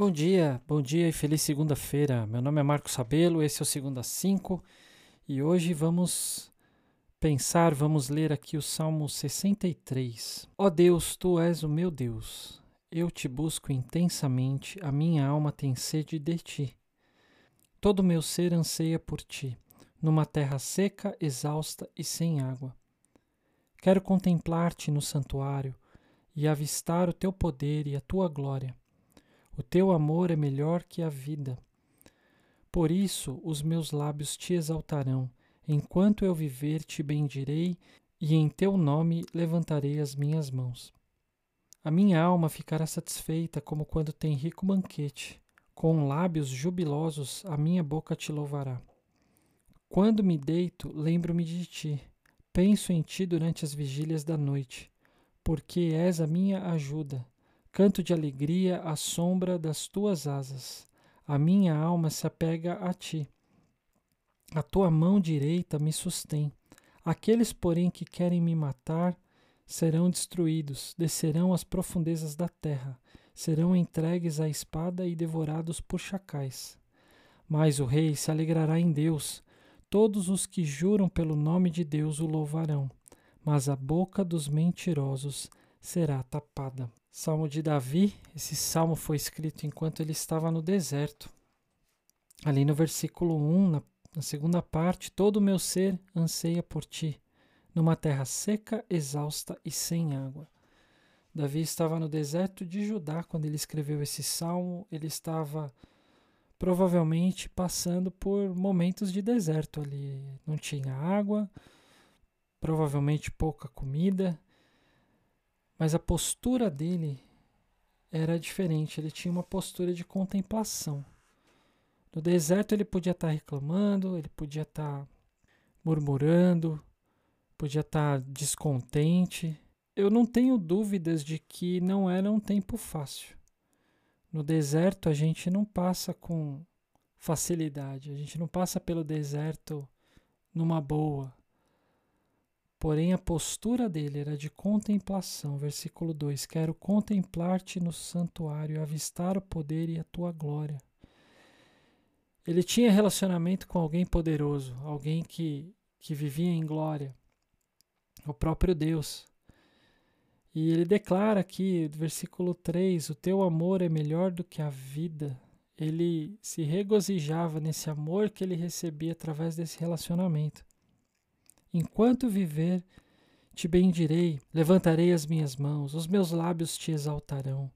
Bom dia, bom dia e feliz segunda-feira. Meu nome é Marcos Sabelo, esse é o Segunda 5 e hoje vamos pensar, vamos ler aqui o Salmo 63. Ó oh Deus, tu és o meu Deus. Eu te busco intensamente, a minha alma tem sede de ti. Todo o meu ser anseia por ti, numa terra seca, exausta e sem água. Quero contemplar-te no santuário e avistar o teu poder e a tua glória o teu amor é melhor que a vida. Por isso os meus lábios te exaltarão. Enquanto eu viver, te bendirei e em teu nome levantarei as minhas mãos. A minha alma ficará satisfeita como quando tem rico banquete. Com lábios jubilosos a minha boca te louvará. Quando me deito, lembro-me de ti. Penso em ti durante as vigílias da noite, porque és a minha ajuda. Canto de alegria à sombra das tuas asas. A minha alma se apega a ti. A tua mão direita me sustém. Aqueles, porém, que querem me matar serão destruídos, descerão às profundezas da terra, serão entregues à espada e devorados por chacais. Mas o rei se alegrará em Deus. Todos os que juram pelo nome de Deus o louvarão, mas a boca dos mentirosos será tapada. Salmo de Davi, esse salmo foi escrito enquanto ele estava no deserto. Ali no versículo 1, na, na segunda parte, todo o meu ser anseia por ti, numa terra seca, exausta e sem água. Davi estava no deserto de Judá quando ele escreveu esse salmo. Ele estava provavelmente passando por momentos de deserto ali. Não tinha água, provavelmente pouca comida, mas a postura dele era diferente, ele tinha uma postura de contemplação. No deserto ele podia estar reclamando, ele podia estar murmurando, podia estar descontente. Eu não tenho dúvidas de que não era um tempo fácil. No deserto a gente não passa com facilidade, a gente não passa pelo deserto numa boa. Porém, a postura dele era de contemplação. Versículo 2: Quero contemplar-te no santuário, avistar o poder e a tua glória. Ele tinha relacionamento com alguém poderoso, alguém que, que vivia em glória, o próprio Deus. E ele declara aqui, versículo 3: O teu amor é melhor do que a vida. Ele se regozijava nesse amor que ele recebia através desse relacionamento. Enquanto viver, te bendirei, levantarei as minhas mãos, os meus lábios te exaltarão.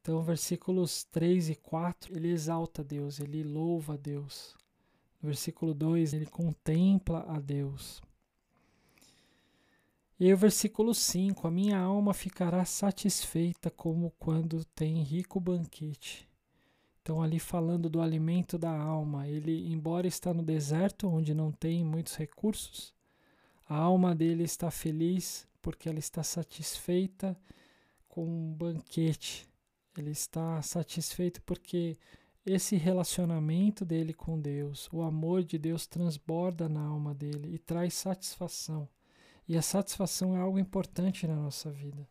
Então, versículos 3 e 4, ele exalta Deus, ele louva a Deus. No versículo 2, ele contempla a Deus. E o versículo 5: A minha alma ficará satisfeita como quando tem rico banquete. Então, ali falando do alimento da alma, ele, embora está no deserto, onde não tem muitos recursos, a alma dele está feliz porque ela está satisfeita com um banquete. Ele está satisfeito porque esse relacionamento dele com Deus, o amor de Deus transborda na alma dele e traz satisfação. E a satisfação é algo importante na nossa vida.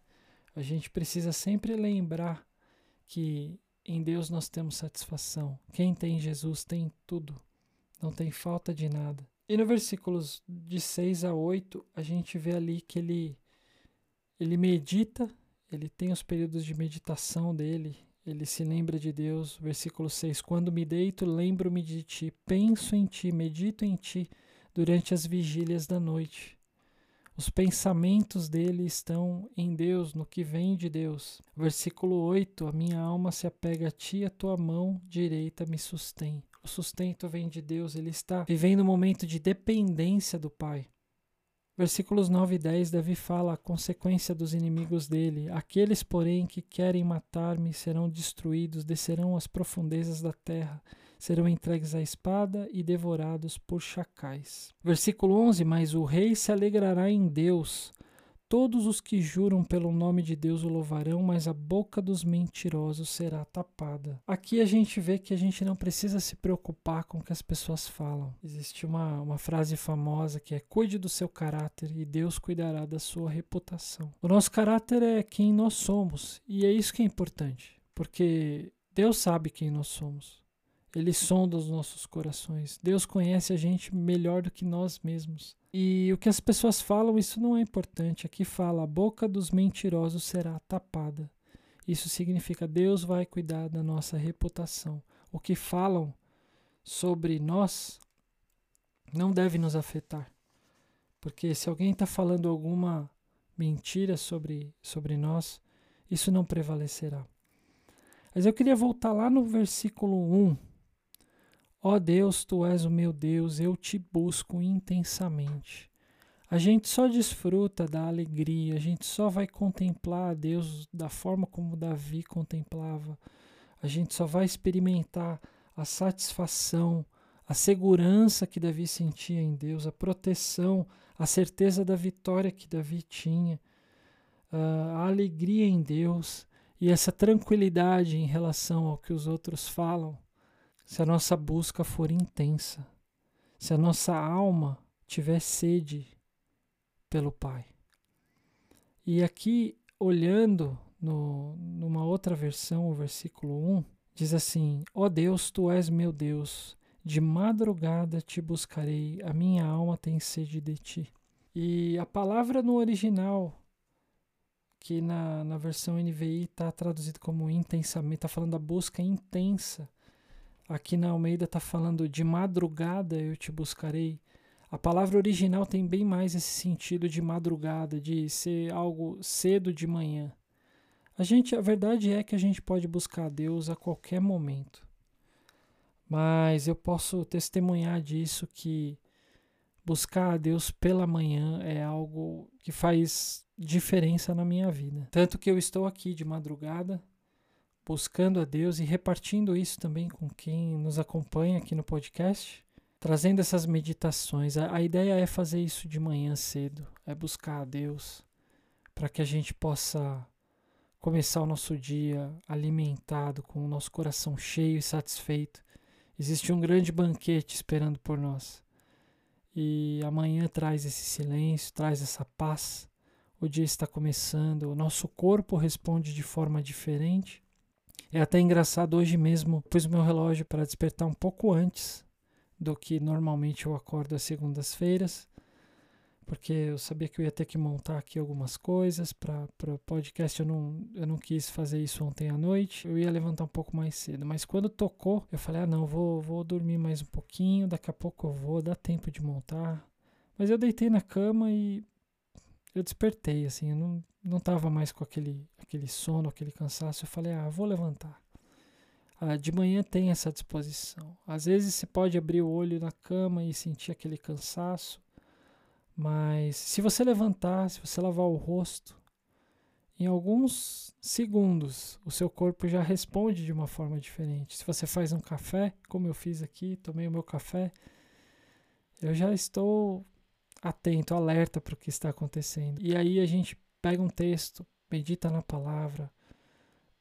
A gente precisa sempre lembrar que em Deus nós temos satisfação. Quem tem Jesus tem tudo, não tem falta de nada. E no versículos de 6 a 8, a gente vê ali que ele, ele medita, ele tem os períodos de meditação dele, ele se lembra de Deus. Versículo 6: Quando me deito, lembro-me de ti, penso em ti, medito em ti durante as vigílias da noite. Os pensamentos dele estão em Deus, no que vem de Deus. Versículo 8: A minha alma se apega a ti, a tua mão direita me sustém. O sustento vem de Deus, ele está vivendo um momento de dependência do Pai. Versículos 9 e 10, Davi fala a consequência dos inimigos dele. Aqueles, porém, que querem matar-me serão destruídos, descerão às profundezas da terra serão entregues à espada e devorados por chacais. Versículo 11: Mas o rei se alegrará em Deus. Todos os que juram pelo nome de Deus o louvarão, mas a boca dos mentirosos será tapada. Aqui a gente vê que a gente não precisa se preocupar com o que as pessoas falam. Existe uma, uma frase famosa que é: cuide do seu caráter e Deus cuidará da sua reputação. O nosso caráter é quem nós somos e é isso que é importante, porque Deus sabe quem nós somos. Ele sonda os nossos corações. Deus conhece a gente melhor do que nós mesmos. E o que as pessoas falam, isso não é importante. Aqui fala: a boca dos mentirosos será tapada. Isso significa Deus vai cuidar da nossa reputação. O que falam sobre nós não deve nos afetar. Porque se alguém está falando alguma mentira sobre, sobre nós, isso não prevalecerá. Mas eu queria voltar lá no versículo 1. Ó oh Deus, tu és o meu Deus, eu te busco intensamente. A gente só desfruta da alegria, a gente só vai contemplar a Deus da forma como Davi contemplava. A gente só vai experimentar a satisfação, a segurança que Davi sentia em Deus, a proteção, a certeza da vitória que Davi tinha, a alegria em Deus e essa tranquilidade em relação ao que os outros falam, se a nossa busca for intensa, se a nossa alma tiver sede pelo Pai. E aqui, olhando no, numa outra versão, o versículo 1, diz assim: Ó oh Deus, tu és meu Deus, de madrugada te buscarei, a minha alma tem sede de ti. E a palavra no original, que na, na versão NVI está traduzido como intensamente, está falando da busca intensa. Aqui na Almeida está falando de madrugada eu te buscarei. A palavra original tem bem mais esse sentido de madrugada, de ser algo cedo de manhã. A gente, a verdade é que a gente pode buscar Deus a qualquer momento. Mas eu posso testemunhar disso que buscar a Deus pela manhã é algo que faz diferença na minha vida. Tanto que eu estou aqui de madrugada buscando a Deus e repartindo isso também com quem nos acompanha aqui no podcast trazendo essas meditações. A, a ideia é fazer isso de manhã cedo, é buscar a Deus para que a gente possa começar o nosso dia alimentado, com o nosso coração cheio e satisfeito. Existe um grande banquete esperando por nós. E amanhã traz esse silêncio, traz essa paz. O dia está começando, o nosso corpo responde de forma diferente. É até engraçado, hoje mesmo pus o meu relógio para despertar um pouco antes do que normalmente eu acordo às segundas-feiras, porque eu sabia que eu ia ter que montar aqui algumas coisas para o podcast. Eu não, eu não quis fazer isso ontem à noite, eu ia levantar um pouco mais cedo, mas quando tocou, eu falei: ah, não, vou, vou dormir mais um pouquinho, daqui a pouco eu vou, dá tempo de montar. Mas eu deitei na cama e eu despertei, assim, eu não, não mais com aquele, aquele sono, aquele cansaço. Eu falei: ah, vou levantar. Ah, de manhã tem essa disposição. Às vezes você pode abrir o olho na cama e sentir aquele cansaço, mas se você levantar, se você lavar o rosto, em alguns segundos o seu corpo já responde de uma forma diferente. Se você faz um café, como eu fiz aqui, tomei o meu café, eu já estou atento, alerta para o que está acontecendo. E aí a gente pega um texto, medita na palavra,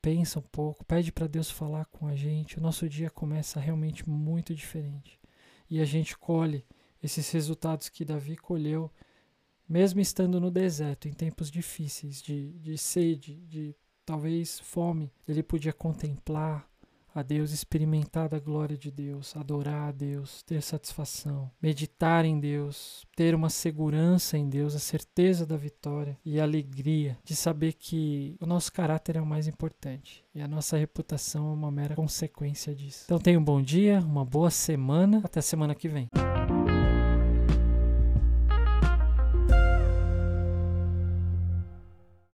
pensa um pouco, pede para Deus falar com a gente, o nosso dia começa realmente muito diferente. E a gente colhe esses resultados que Davi colheu, mesmo estando no deserto, em tempos difíceis, de, de sede, de talvez fome. Ele podia contemplar, a Deus, experimentar da glória de Deus, adorar a Deus, ter satisfação, meditar em Deus, ter uma segurança em Deus, a certeza da vitória e a alegria de saber que o nosso caráter é o mais importante e a nossa reputação é uma mera consequência disso. Então tenha um bom dia, uma boa semana, até semana que vem.